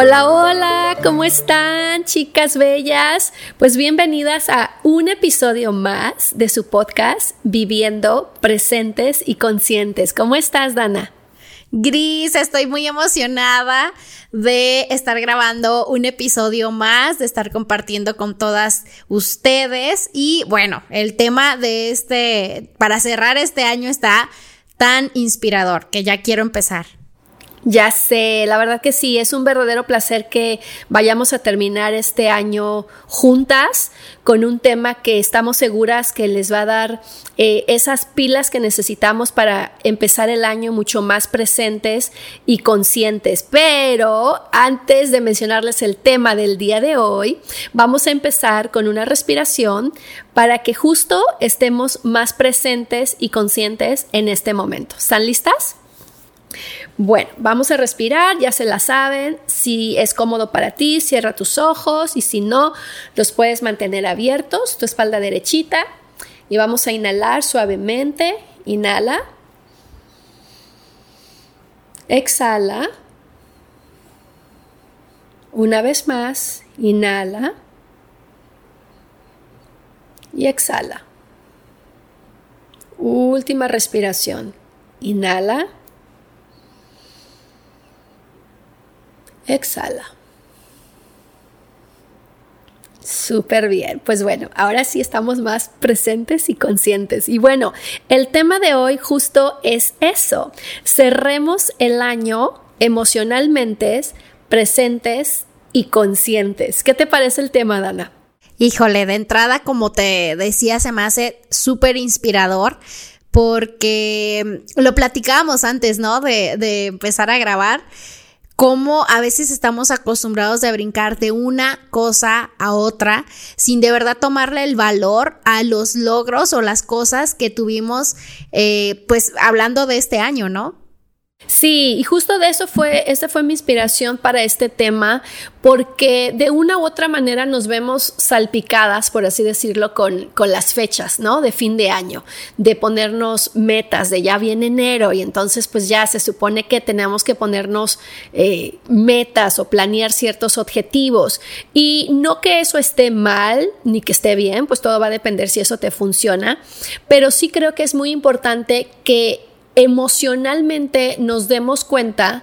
Hola, hola, ¿cómo están chicas bellas? Pues bienvenidas a un episodio más de su podcast Viviendo Presentes y Conscientes. ¿Cómo estás, Dana? Gris, estoy muy emocionada de estar grabando un episodio más, de estar compartiendo con todas ustedes. Y bueno, el tema de este, para cerrar este año está tan inspirador que ya quiero empezar. Ya sé, la verdad que sí, es un verdadero placer que vayamos a terminar este año juntas con un tema que estamos seguras que les va a dar eh, esas pilas que necesitamos para empezar el año mucho más presentes y conscientes. Pero antes de mencionarles el tema del día de hoy, vamos a empezar con una respiración para que justo estemos más presentes y conscientes en este momento. ¿Están listas? Bueno, vamos a respirar, ya se la saben. Si es cómodo para ti, cierra tus ojos y si no, los puedes mantener abiertos, tu espalda derechita. Y vamos a inhalar suavemente. Inhala. Exhala. Una vez más, inhala. Y exhala. Última respiración. Inhala. Exhala. Súper bien. Pues bueno, ahora sí estamos más presentes y conscientes. Y bueno, el tema de hoy justo es eso. Cerremos el año emocionalmente presentes y conscientes. ¿Qué te parece el tema, Dana? Híjole, de entrada, como te decía, se me hace súper inspirador porque lo platicábamos antes, ¿no? De, de empezar a grabar cómo a veces estamos acostumbrados a brincar de una cosa a otra sin de verdad tomarle el valor a los logros o las cosas que tuvimos, eh, pues hablando de este año, ¿no? Sí, y justo de eso fue, esa fue mi inspiración para este tema, porque de una u otra manera nos vemos salpicadas, por así decirlo, con, con las fechas, ¿no? De fin de año, de ponernos metas, de ya viene enero y entonces pues ya se supone que tenemos que ponernos eh, metas o planear ciertos objetivos. Y no que eso esté mal ni que esté bien, pues todo va a depender si eso te funciona, pero sí creo que es muy importante que emocionalmente nos demos cuenta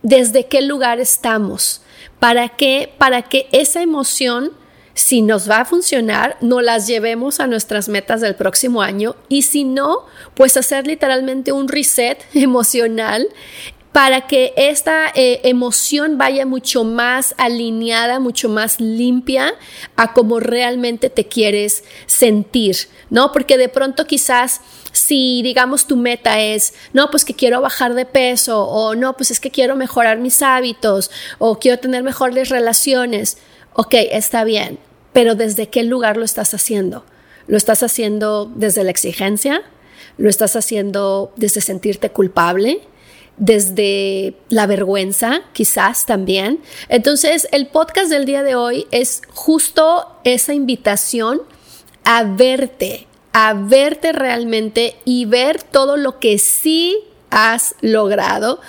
desde qué lugar estamos, para que, para que esa emoción, si nos va a funcionar, no las llevemos a nuestras metas del próximo año y si no, pues hacer literalmente un reset emocional para que esta eh, emoción vaya mucho más alineada, mucho más limpia a como realmente te quieres sentir, ¿no? Porque de pronto quizás si digamos tu meta es, no, pues que quiero bajar de peso o no, pues es que quiero mejorar mis hábitos o quiero tener mejores relaciones, ok, está bien, pero ¿desde qué lugar lo estás haciendo? ¿Lo estás haciendo desde la exigencia? ¿Lo estás haciendo desde sentirte culpable? desde la vergüenza, quizás también. Entonces, el podcast del día de hoy es justo esa invitación a verte, a verte realmente y ver todo lo que sí has logrado,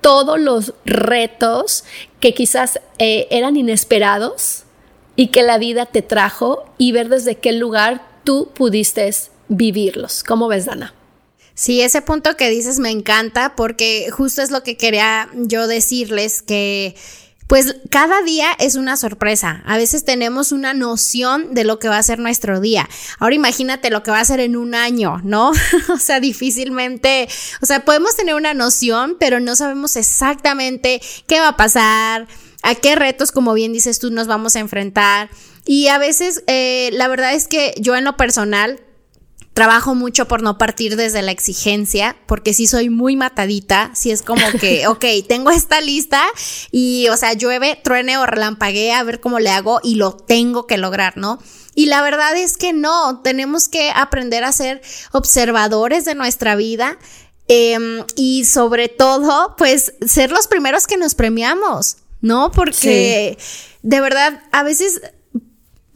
todos los retos que quizás eh, eran inesperados y que la vida te trajo y ver desde qué lugar tú pudiste vivirlos. ¿Cómo ves, Dana? Sí, ese punto que dices me encanta porque justo es lo que quería yo decirles que pues cada día es una sorpresa. A veces tenemos una noción de lo que va a ser nuestro día. Ahora imagínate lo que va a ser en un año, ¿no? o sea, difícilmente, o sea, podemos tener una noción, pero no sabemos exactamente qué va a pasar, a qué retos, como bien dices tú, nos vamos a enfrentar. Y a veces, eh, la verdad es que yo en lo personal, Trabajo mucho por no partir desde la exigencia, porque sí soy muy matadita, si es como que, ok, tengo esta lista y, o sea, llueve, truene o relampaguee a ver cómo le hago y lo tengo que lograr, ¿no? Y la verdad es que no, tenemos que aprender a ser observadores de nuestra vida em, y sobre todo, pues, ser los primeros que nos premiamos, ¿no? Porque de verdad, a veces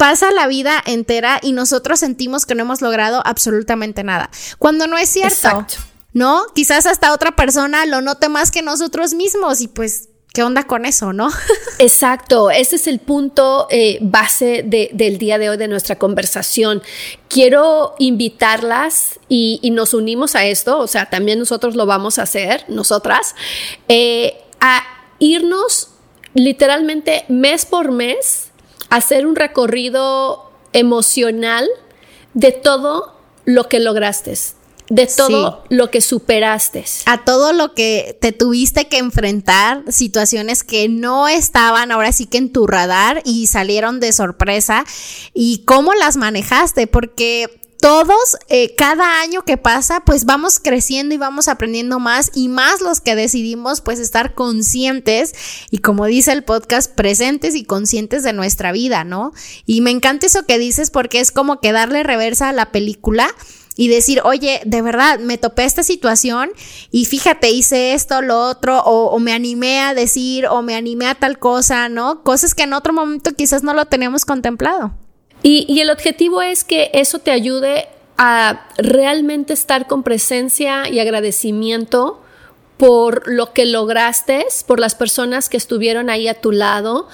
pasa la vida entera y nosotros sentimos que no hemos logrado absolutamente nada. Cuando no es cierto. ¿No? Quizás hasta otra persona lo note más que nosotros mismos y pues ¿Qué onda con eso, no? Exacto, ese es el punto eh, base del día de hoy de nuestra conversación. Quiero invitarlas y, nos unimos a esto, o sea, también nosotros lo vamos a hacer, nosotras, eh, a irnos literalmente mes por mes, hacer un recorrido emocional de todo lo que lograste, de todo lo que superaste. A todo lo que te tuviste que enfrentar, situaciones que no estaban ahora sí que en tu radar y salieron de sorpresa. Y cómo las manejaste, porque todos, eh, cada año que pasa, pues vamos creciendo y vamos aprendiendo más y más los que decidimos pues estar conscientes y como dice el podcast, presentes y conscientes de nuestra vida, ¿no? Y me encanta eso que dices porque es como que darle reversa a la película y decir, oye, de verdad, me topé esta situación y fíjate, hice esto, lo otro, o, o, me animé a decir, o me animé a tal cosa, ¿no? Cosas que en otro momento quizás no lo teníamos contemplado. Y, el objetivo es que eso te ayude a realmente estar con presencia y agradecimiento por lo que lograste, por las personas que estuvieron ahí a tu lado,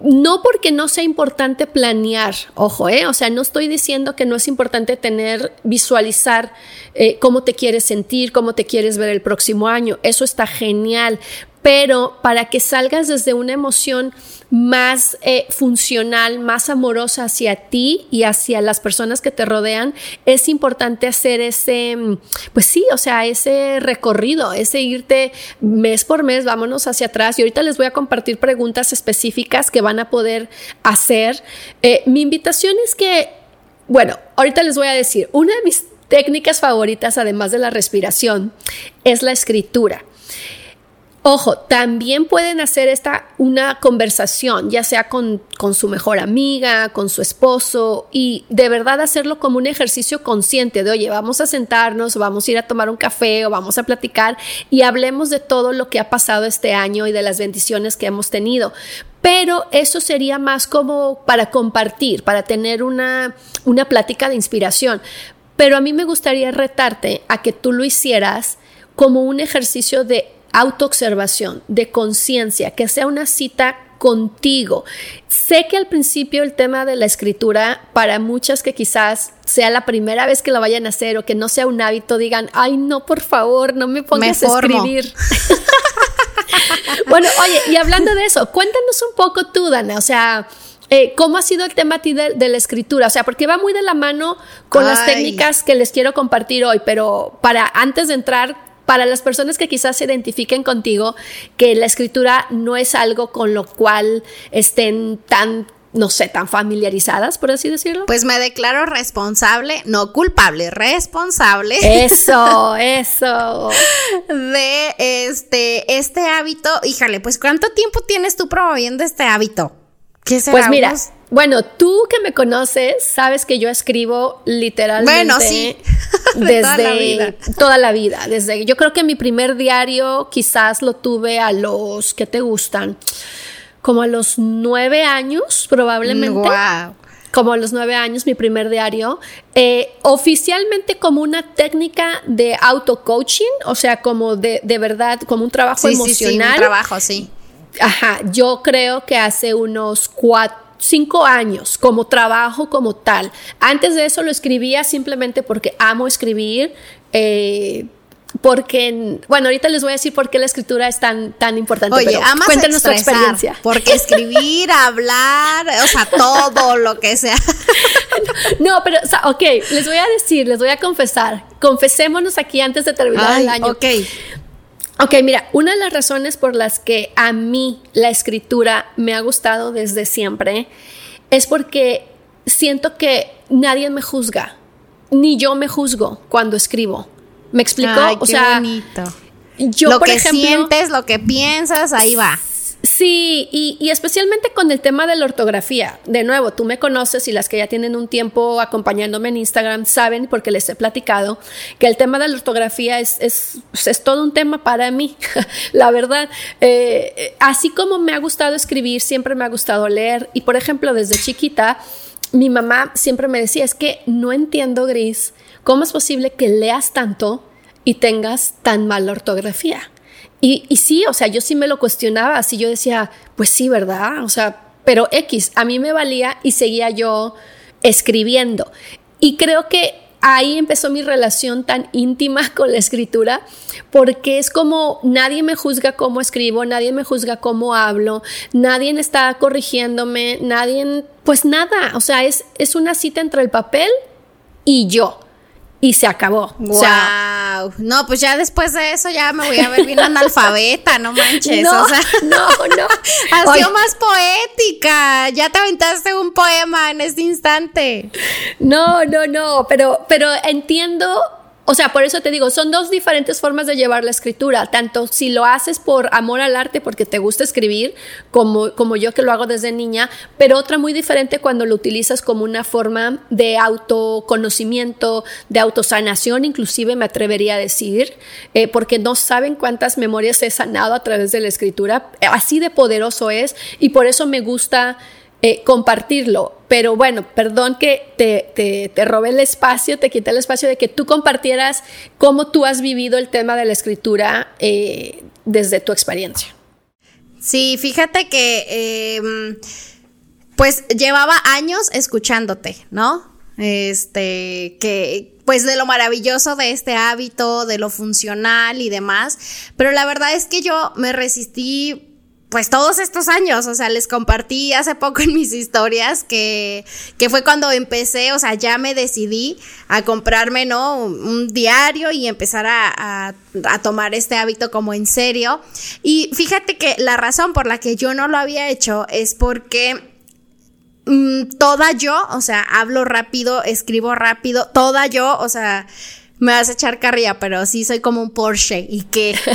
no porque no sea importante planear, ojo, ¿eh? o sea, no estoy diciendo que no es importante tener, visualizar eh, cómo te quieres sentir, cómo te quieres ver el próximo año, eso está genial, pero para que salgas desde una emoción más eh, funcional, más amorosa hacia ti y hacia las personas que te rodean, es importante hacer ese, mm, pues sí, o sea, ese recorrido, ese irte mes por mes, vámonos hacia atrás. Y ahorita les voy a compartir preguntas específicas que van a poder hacer. Eh, mi invitación es que, bueno, ahorita les voy a decir, una de mis técnicas favoritas, además de la respiración, es la escritura. Ojo, también pueden hacer esta una conversación, ya sea con, con, su mejor amiga, con su esposo, y de verdad hacerlo como un ejercicio consciente de, oye, vamos a sentarnos, vamos a ir a tomar un café o vamos a platicar y hablemos de todo lo que ha pasado este año y de las bendiciones que hemos tenido. Pero eso sería más como para compartir, para tener una, una plática de inspiración. Pero a mí me gustaría retarte a que tú lo hicieras como un ejercicio de autoobservación, de conciencia, que sea una cita contigo. Sé que al principio el tema de la escritura, para muchas que quizás sea la primera vez que lo vayan a hacer o que no sea un hábito, digan, ay, no, por favor, no me pongas a escribir. bueno, oye, y hablando de eso, cuéntanos un poco tú, Dana, o sea, eh, ¿Cómo ha sido el tema a ti de, la escritura? O sea, porque va muy de la mano con las técnicas que les quiero compartir hoy, pero para antes de entrar para las personas que quizás se identifiquen contigo, que la escritura no es algo con lo cual estén tan no sé, tan familiarizadas, por así decirlo. Pues me declaro responsable, no culpable, responsable. Eso, eso. De este, este hábito. Híjale, pues ¿cuánto tiempo tienes tú promoviendo este hábito? ¿Qué será? Pues mira, bueno, tú que me conoces, sabes que yo escribo literalmente bueno, sí. desde toda la, vida. toda la vida. Desde yo creo que mi primer diario quizás lo tuve a los que te gustan, como a los nueve años probablemente. Wow. Como a los nueve años, mi primer diario, eh, oficialmente como una técnica de auto-coaching, o sea, como de, de verdad, como un trabajo emocional. Sí, sí, un trabajo, sí. Ajá, yo creo que hace unos cuatro cinco años como trabajo como tal. Antes de eso lo escribía simplemente porque amo escribir. Eh, porque, bueno, ahorita les voy a decir por qué la escritura es tan, tan importante. Oye, pero cuéntanos tu experiencia. Porque escribir, hablar, o sea, todo lo que sea. No, pero, o sea, ok, les voy a decir, les voy a confesar. Confesémonos aquí antes de terminar el año. Ok. Ok, mira, una de las razones por las que a mí la escritura me ha gustado desde siempre es porque siento que nadie me juzga, ni yo me juzgo cuando escribo. ¿Me explico? o sea, bonito. Yo, lo que sientes, lo que piensas, ahí va. Sí, y, especialmente con el tema de la ortografía. De nuevo, tú me conoces y las que ya tienen un tiempo acompañándome en Instagram saben, porque les he platicado, que el tema de la ortografía es, es, es todo un tema para mí, la verdad. Eh, así como me ha gustado escribir, siempre me ha gustado leer. Y por ejemplo, desde chiquita, mi mamá siempre me decía, es que no entiendo, Gris, ¿cómo es posible que leas tanto y tengas tan mala ortografía? Y, sí, o sea, yo sí me lo cuestionaba, así yo decía, pues sí, ¿verdad? O sea, pero X, a mí me valía y seguía yo escribiendo. Y creo que ahí empezó mi relación tan íntima con la escritura, porque es como nadie me juzga cómo escribo, nadie me juzga cómo hablo, nadie está corrigiéndome, nadie, pues nada, o sea, es, es una cita entre el papel y yo y se acabó. Wow. no, pues ya después de eso ya me voy a ver bien analfabeta, no manches. No, o sea, no, no. ha sido más poética. Ya te aventaste un poema en este instante. No, no, no, pero, pero entiendo o sea, por eso te digo, son dos diferentes formas de llevar la escritura, tanto si lo haces por amor al arte, porque te gusta escribir, como, como yo que lo hago desde niña, pero otra muy diferente cuando lo utilizas como una forma de autoconocimiento, de autosanación, inclusive me atrevería a decir, eh, porque no saben cuántas memorias he sanado a través de la escritura, así de poderoso es, y por eso me gusta eh, compartirlo. Pero bueno, perdón que te, te, te, robé el espacio, te quité el espacio de que tú compartieras cómo tú has vivido el tema de la escritura eh, desde tu experiencia. Sí, fíjate que em, pues llevaba años escuchándote, ¿no? Este, que pues de lo maravilloso de este hábito, de lo funcional y demás, pero la verdad es que yo me resistí pues todos estos años, o sea, les compartí hace poco en mis historias que, que fue cuando empecé, o sea, ya me decidí a comprarme, ¿no? Un, diario y empezar a, a, tomar este hábito como en serio. Y fíjate que la razón por la que yo no lo había hecho es porque mm, toda yo, o sea, hablo rápido, escribo rápido, toda yo, o sea, me vas a echar carrilla, pero sí soy como un Porsche y que...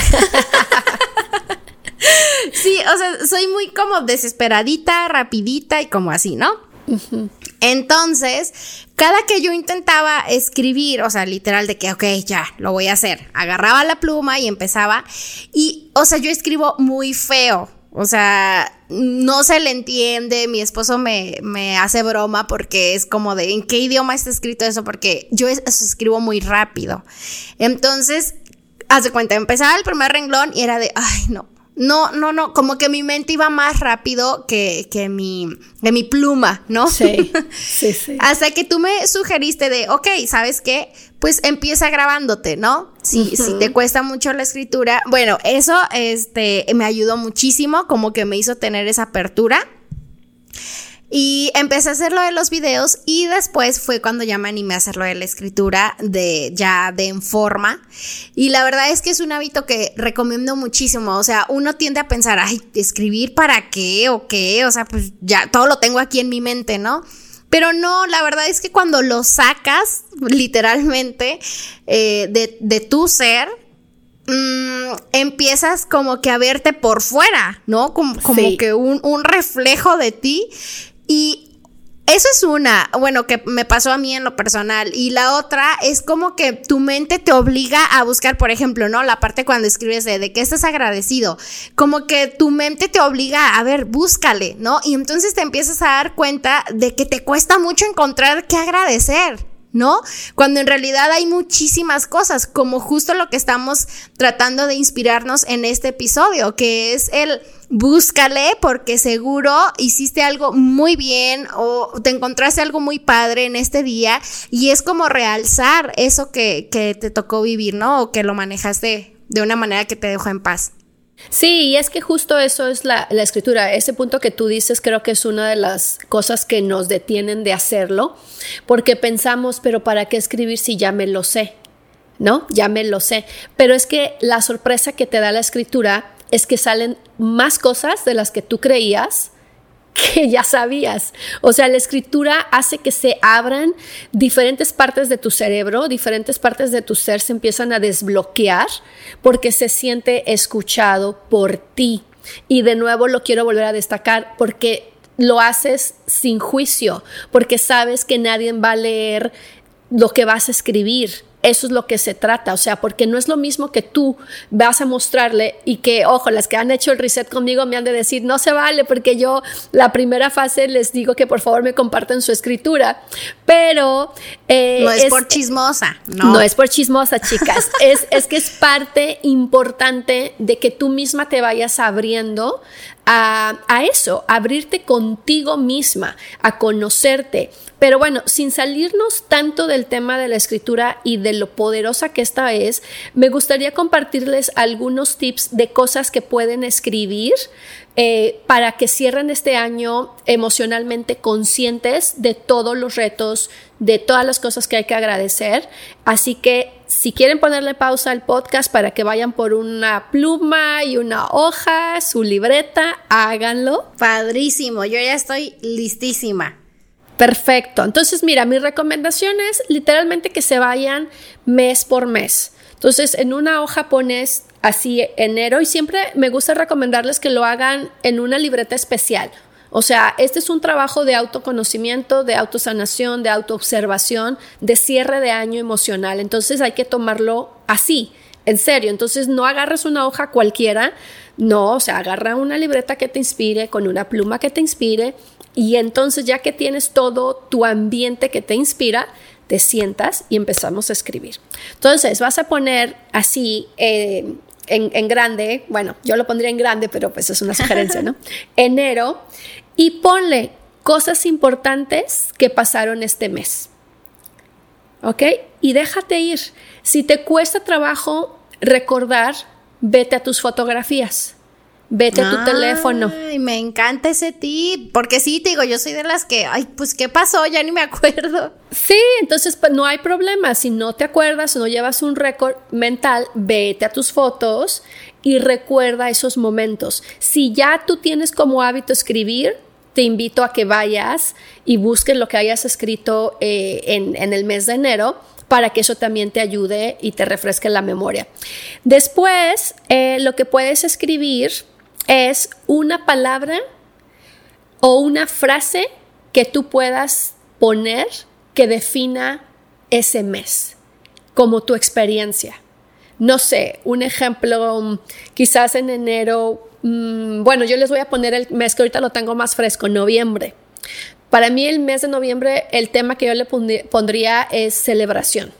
sí, o sea, soy muy como desesperadita, rapidita y como así, ¿no? Entonces, cada que yo intentaba escribir, o sea, literal de que, ok, ya, lo voy a hacer, agarraba la pluma y empezaba, y, o sea, yo escribo muy feo, o sea, no se le entiende, mi esposo me, me hace broma porque es como de, ¿en qué idioma está escrito eso? Porque yo escribo muy rápido. Entonces, haz de cuenta, empezaba el primer renglón y era de, ay, no, no, no, no, como que mi mente iba más rápido que, que, mi, mi pluma, ¿no? Sí, sí, sí. Hasta que tú me sugeriste de, ok, ¿sabes qué? Pues empieza grabándote, ¿no? Si, si te cuesta mucho la escritura. Bueno, eso este, me ayudó muchísimo, como que me hizo tener esa apertura. Y empecé a hacer lo de los videos y después fue cuando ya me animé a hacer lo de la escritura de ya de en forma. Y la verdad es que es un hábito que recomiendo muchísimo. O sea, uno tiende a pensar, ay, escribir para qué o qué. O sea, pues ya todo lo tengo aquí en mi mente, ¿no? Pero no, la verdad es que cuando lo sacas literalmente eh, de, de tu ser, mm, empiezas como que a verte por fuera, ¿no? Como, como que un, un, reflejo de ti y eso es una, bueno, que me pasó a mí en lo personal. Y la otra es como que tu mente te obliga a buscar, por ejemplo, ¿no? La parte cuando escribes de, de que estás agradecido. Como que tu mente te obliga a ver, búscale, ¿no? Y entonces te empiezas a dar cuenta de que te cuesta mucho encontrar qué agradecer. ¿No? Cuando en realidad hay muchísimas cosas, como justo lo que estamos tratando de inspirarnos en este episodio, que es el búscale porque seguro hiciste algo muy bien o te encontraste algo muy padre en este día y es como realzar eso que, que te tocó vivir, ¿no? O que lo manejaste de una manera que te dejó en paz. Sí, y es que justo eso es la, la, escritura. Ese punto que tú dices creo que es una de las cosas que nos detienen de hacerlo, porque pensamos, pero ¿para qué escribir si ya me lo sé? ¿No? Ya me lo sé. Pero es que la sorpresa que te da la escritura es que salen más cosas de las que tú creías que ya sabías. O sea, la escritura hace que se abran diferentes partes de tu cerebro, diferentes partes de tu ser se empiezan a desbloquear porque se siente escuchado por ti. Y de nuevo lo quiero volver a destacar porque lo haces sin juicio, porque sabes que nadie va a leer lo que vas a escribir eso es lo que se trata, o sea, porque no es lo mismo que tú vas a mostrarle y que, ojo, las que han hecho el reset conmigo me han de decir, no se vale, porque yo la primera fase les digo que por favor me compartan su escritura, pero... Eh, no es, por chismosa, no. No es por chismosa, chicas, es, es que es parte importante de que tú misma te vayas abriendo a, a, eso, abrirte contigo misma, a conocerte. Pero bueno, sin salirnos tanto del tema de la escritura y de lo poderosa que esta es, me gustaría compartirles algunos tips de cosas que pueden escribir eh, para que cierren este año emocionalmente conscientes de todos los retos, de todas las cosas que hay que agradecer. Así que si quieren ponerle pausa al podcast para que vayan por una pluma y una hoja, su libreta, háganlo. Padrísimo, yo ya estoy listísima. Perfecto. Entonces, mira, mi recomendación es literalmente que se vayan mes por mes. Entonces, en una hoja pones así enero y siempre me gusta recomendarles que lo hagan en una libreta especial. O sea, este es un trabajo de autoconocimiento, de autosanación, de autoobservación, de cierre de año emocional. Entonces hay que tomarlo así, en serio. Entonces no agarres una hoja cualquiera, no, o sea, agarra una libreta que te inspire, con una pluma que te inspire y entonces ya que tienes todo tu ambiente que te inspira, te sientas y empezamos a escribir. Entonces vas a poner así eh, en, grande, bueno, yo lo pondría en grande, pero pues es una sugerencia, ¿no? Enero y ponle cosas importantes que pasaron este mes. ¿Ok? Y déjate ir. Si te cuesta trabajo recordar, vete a tus fotografías. Vete a tu teléfono. Ay, me encanta ese tip, porque sí, te digo, yo soy de las que, ay, pues, ¿qué pasó? Ya ni me acuerdo. Sí, entonces, pues no hay problema. Si no te acuerdas o no llevas un récord mental, vete a tus fotos y recuerda esos momentos. Si ya tú tienes como hábito escribir, te invito a que vayas y busques lo que hayas escrito eh, en, el mes de enero para que eso también te ayude y te refresque la memoria. Después, eh, lo que puedes escribir es una palabra o una frase que tú puedas poner que defina ese mes, como tu experiencia. No sé, un ejemplo, mm, quizás en enero, mm, bueno, yo les voy a poner el mes que ahorita lo tengo más fresco, noviembre. Para mí el mes de noviembre, el tema que yo le pondría es celebración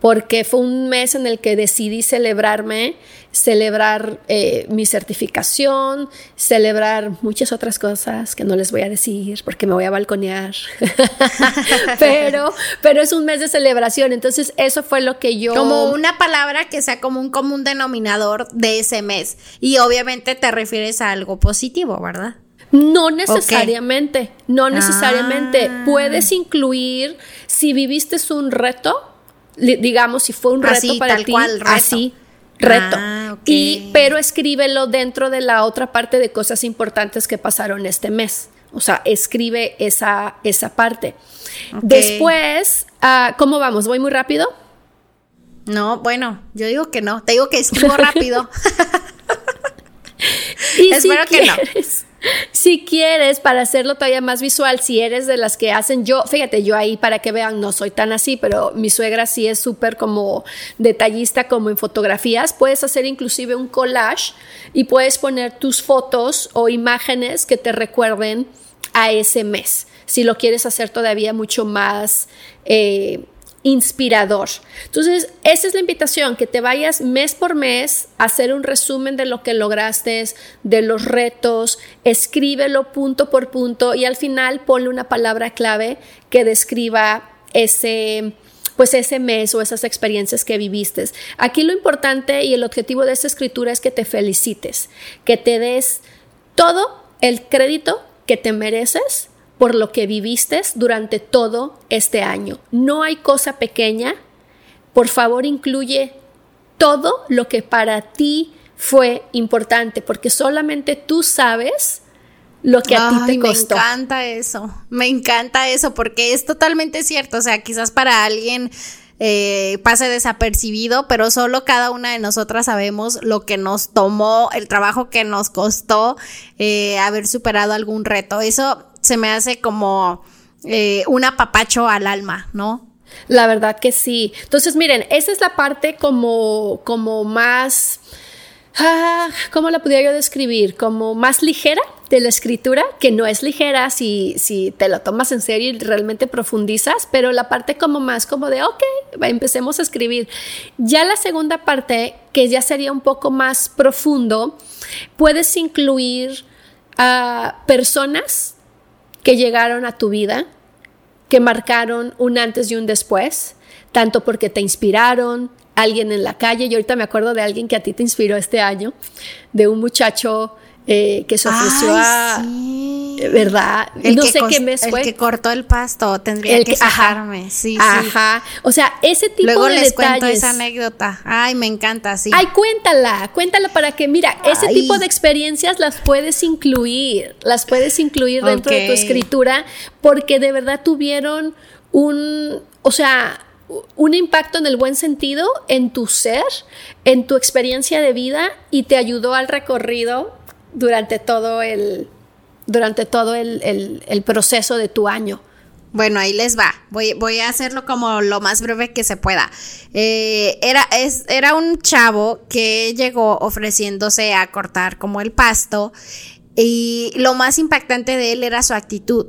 porque fue un mes en el que decidí celebrarme, celebrar eh, mi certificación, celebrar muchas otras cosas que no les voy a decir porque me voy a balconear. pero, pero es un mes de celebración, entonces eso fue lo que yo... Como una palabra que sea como un común denominador de ese mes. Y obviamente te refieres a algo positivo, ¿verdad? No necesariamente, no necesariamente. Ah. Puedes incluir, si viviste un reto, digamos, si fue un reto para ti, así, reto. Ah, y, pero escríbelo dentro de la otra parte de cosas importantes que pasaron este mes. O sea, escribe esa, esa parte. Después, uh, ¿cómo vamos? ¿Voy muy rápido? No, bueno, yo digo que no. Te digo que escribo rápido. y Espero que no si quieres, para hacerlo todavía más visual, si eres de las que hacen, yo, fíjate, yo ahí para que vean, no soy tan así, pero mi suegra sí es súper como detallista como en fotografías, puedes hacer inclusive un collage y puedes poner tus fotos o imágenes que te recuerden a ese mes. Si lo quieres hacer todavía mucho más... Eh, inspirador. Entonces, esa es la invitación, que te vayas mes por mes a hacer un resumen de lo que lograste, de los retos, escríbelo punto por punto y al final ponle una palabra clave que describa ese pues ese mes o esas experiencias que viviste. Aquí lo importante y el objetivo de esta escritura es que te felicites, que te des todo el crédito que te mereces por lo que viviste durante todo este año. No hay cosa pequeña. Por favor, incluye todo lo que para ti fue importante, porque solamente tú sabes lo que a ti te costó. Me encanta eso, me encanta eso, porque es totalmente cierto. O sea, quizás para alguien eh, pase desapercibido, pero solo cada una de nosotras sabemos lo que nos tomó, el trabajo que nos costó eh, haber superado algún reto. Eso se me hace como eh, un apapacho al alma, ¿no? La verdad que sí. Entonces, miren, esa es la parte como, como más, ah, ¿cómo la podría yo describir? Como más ligera de la escritura, que no es ligera si, si te lo tomas en serio y realmente profundizas, pero la parte como más como de, ok, empecemos a escribir. Ya la segunda parte, que ya sería un poco más profundo, puedes incluir a personas que llegaron a tu vida, que marcaron un antes y un después, tanto porque te inspiraron, alguien en la calle, yo ahorita me acuerdo de alguien que a ti te inspiró este año, de un muchacho eh, que se ofreció a. ¿Verdad? El no sé qué mes fue. El que cortó el pasto, tendría el que, que Sí, ajá. O sea, ese tipo Luego de les detalles. cuento esa anécdota. Ay, me encanta, sí. Ay, cuéntala, cuéntala para que, mira, ese tipo de experiencias las puedes incluir, las puedes incluir dentro de tu escritura, porque de verdad tuvieron un. O sea, un impacto en el buen sentido en tu ser, en tu experiencia de vida y te ayudó al recorrido durante todo el, durante todo el, proceso de tu año. Bueno, ahí les va. Voy, voy a hacerlo como lo más breve que se pueda. Eh, era, es, era un chavo que llegó ofreciéndose a cortar como el pasto y lo más impactante de él era su actitud.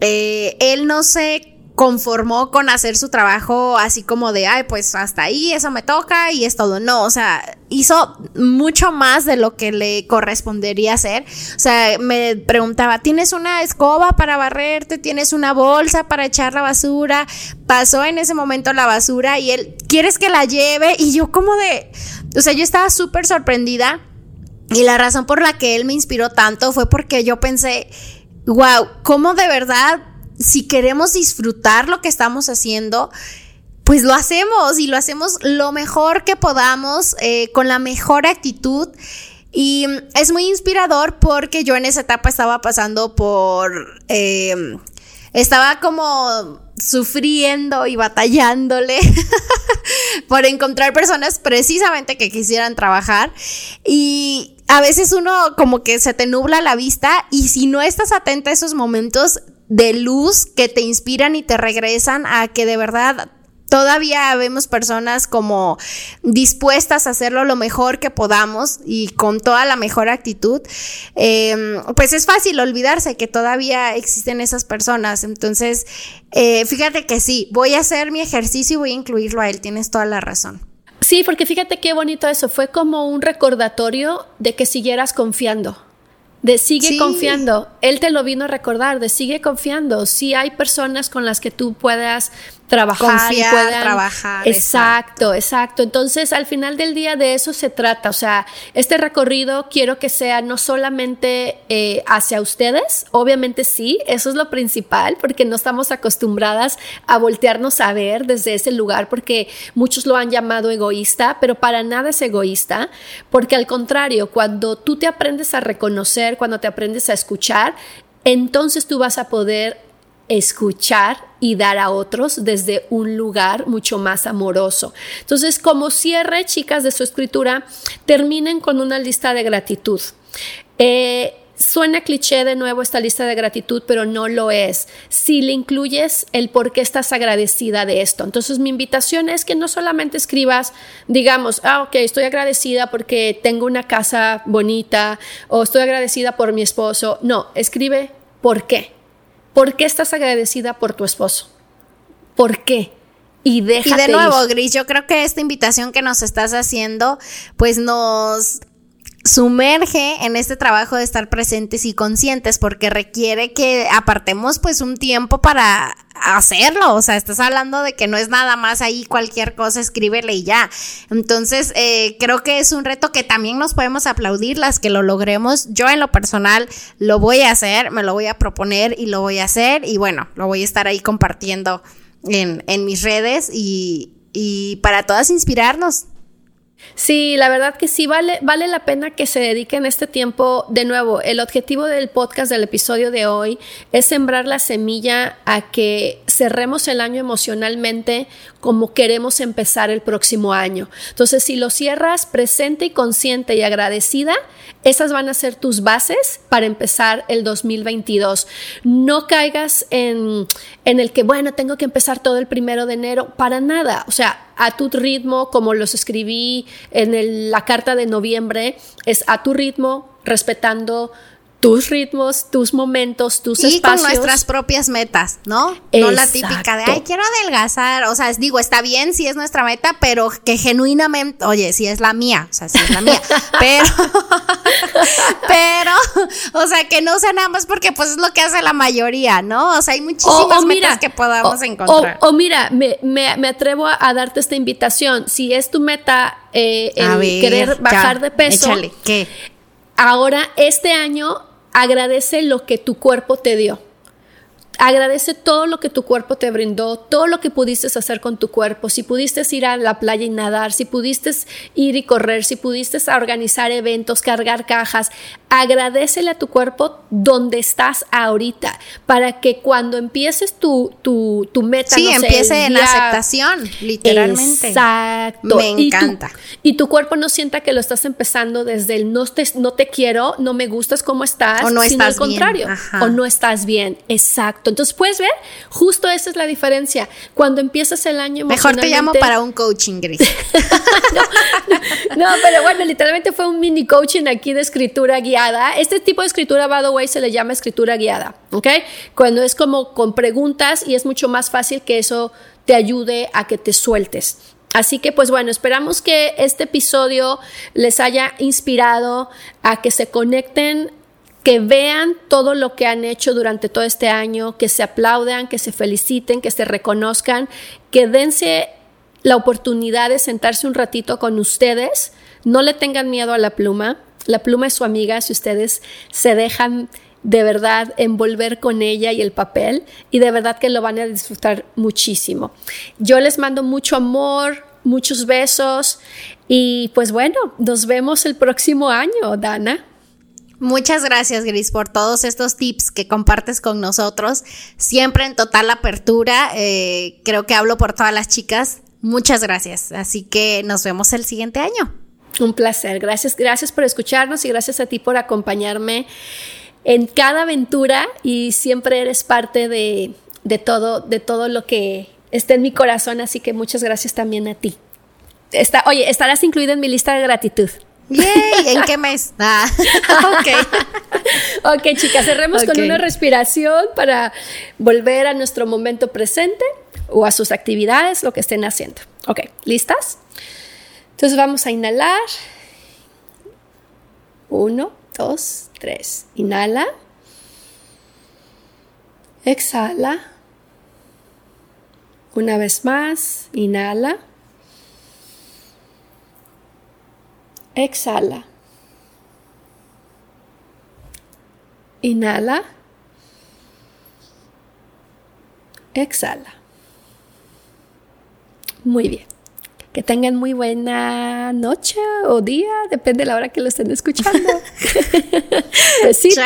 Eh, él no se conformó con hacer su trabajo así como de, ay, pues hasta ahí, eso me toca y es todo. No, o sea, hizo mucho más de lo que le correspondería hacer. O sea, me preguntaba, ¿tienes una escoba para barrerte? ¿Tienes una bolsa para echar la basura? Pasó en ese momento la basura y él, ¿quieres que la lleve? Y yo como de, o sea, yo estaba súper sorprendida. Y la razón por la que él me inspiró tanto fue porque yo pensé, wow, ¿cómo de verdad si queremos disfrutar lo que estamos haciendo, pues lo hacemos y lo hacemos lo mejor que podamos, eh, con la mejor actitud. Y es muy inspirador porque yo en esa etapa estaba pasando por... Em, estaba como sufriendo y batallándole por encontrar personas precisamente que quisieran trabajar y a veces uno como que se te nubla la vista y si no estás atenta a esos momentos de luz que te inspiran y te regresan a que de verdad todavía vemos personas como dispuestas a hacerlo lo mejor que podamos y con toda la mejor actitud, em, pues es fácil olvidarse que todavía existen esas personas. Entonces, eh, fíjate que sí, voy a hacer mi ejercicio y voy a incluirlo a él, tienes toda la razón. Sí, porque fíjate qué bonito eso, fue como un recordatorio de que siguieras confiando de sigue confiando. Él te lo vino a recordar, de sigue confiando. Si hay personas con las que tú puedas trabajar y puedan trabajar. Exacto, exacto, Entonces, al final del día de eso se trata. O sea, este recorrido quiero que sea no solamente eh, hacia ustedes, obviamente sí, eso es lo principal, porque no estamos acostumbradas a voltearnos a ver desde ese lugar, porque muchos lo han llamado egoísta, pero para nada es egoísta, porque al contrario, cuando tú te aprendes a reconocer, cuando te aprendes a escuchar, entonces tú vas a poder escuchar y dar a otros desde un lugar mucho más amoroso. Entonces, como cierre, chicas, de su escritura, terminen con una lista de gratitud. Eh, Suena cliché de nuevo esta lista de gratitud, pero no lo es. Si le incluyes el por qué estás agradecida de esto. Entonces mi invitación es que no solamente escribas, digamos, ah, ok, estoy agradecida porque tengo una casa bonita o estoy agradecida por mi esposo. No, escribe por qué. ¿Por qué estás agradecida por tu esposo? ¿Por qué? Y déjate Y de nuevo, Gris, yo creo que esta invitación que nos estás haciendo, pues nos sumerge en este trabajo de estar presentes y conscientes porque requiere que apartemos pues un tiempo para hacerlo, o sea, estás hablando de que no es nada más ahí cualquier cosa, escríbele y ya. Entonces, eh, creo que es un reto que también nos podemos aplaudir las que lo logremos. Yo en lo personal lo voy a hacer, me lo voy a proponer y lo voy a hacer y bueno, lo voy a estar ahí compartiendo en, en mis redes y, y para todas inspirarnos. Sí, la verdad que sí vale, vale la pena que se dediquen este tiempo. De nuevo, el objetivo del podcast del episodio de hoy es sembrar la semilla a que cerremos el año emocionalmente como queremos empezar el próximo año. Entonces, si lo cierras presente y consciente y agradecida, esas van a ser tus bases para empezar el 2022. No caigas en, en el que, bueno, tengo que empezar todo el primero de enero, para nada. O sea, a tu ritmo, como los escribí en la carta de noviembre, es a tu ritmo, respetando tus ritmos, tus momentos, tus y espacios. con nuestras propias metas, ¿no? No la típica de, ay, quiero adelgazar. O sea, digo, está bien si es nuestra meta, pero que genuinamente, oye, si es la mía, o sea, si es la mía. pero, pero, o sea, que no sea nada más porque pues es lo que hace la mayoría, ¿no? O sea, hay muchísimas metas que podamos encontrar. O, mira, me, me, atrevo a, darte esta invitación. Si es tu meta eh, el querer bajar de peso, échale, ¿qué? Ahora, este año agradece lo que tu cuerpo te dio. Agradece todo lo que tu cuerpo te brindó, todo lo que pudiste hacer con tu cuerpo. Si pudiste ir a la playa y nadar, si pudiste ir y correr, si pudiste organizar eventos, cargar cajas, agradecele a tu cuerpo donde estás ahorita para que cuando empieces tu, tu, tu meta. Sí, empiece en aceptación, literalmente. Exacto. Me encanta. Y tu, cuerpo no sienta que lo estás empezando desde el no te, no te quiero, no me gustas cómo estás, o no sino estás al contrario, o no estás bien. Exacto. Entonces, puedes ver, justo esa es la diferencia. Cuando empiezas el año Mejor te llamo para un coaching, Gris. no, pero bueno, literalmente fue un mini coaching aquí de escritura guiada. Este tipo de escritura, by the way, se le llama escritura guiada, ¿ok? Cuando es como con preguntas y es mucho más fácil que eso te ayude a que te sueltes. Así que pues bueno, esperamos que este episodio les haya inspirado a que se conecten que vean todo lo que han hecho durante todo este año, que se aplaudan, que se feliciten, que se reconozcan, que dense la oportunidad de sentarse un ratito con ustedes, no le tengan miedo a la pluma, la pluma es su amiga si ustedes se dejan de verdad envolver con ella y el papel y de verdad que lo van a disfrutar muchísimo. Yo les mando mucho amor, muchos besos y pues bueno, nos vemos el próximo año, Dana. Muchas gracias, Gris, por todos estos tips que compartes con nosotros. Siempre en total apertura. Eh, creo que hablo por todas las chicas. Muchas gracias. Así que nos vemos el siguiente año. Un placer. Gracias, gracias por escucharnos y gracias a ti por acompañarme en cada aventura y siempre eres parte de, de todo, de todo lo que está en mi corazón. Así que muchas gracias también a ti. Oye, estarás incluida en mi lista de gratitud. ¡Yay! ¿En qué mes? Ah, ok. ok, chicas, cerremos con una respiración para volver a nuestro momento presente o a sus actividades, lo que estén haciendo. Ok, ¿listas? Entonces vamos a inhalar. Uno, dos, tres. Inhala. Exhala. Una vez más, inhala. Exhala. Inhala. Exhala. Muy bien. Que tengan muy buena noche o día, depende de la hora que lo estén escuchando. Besitos.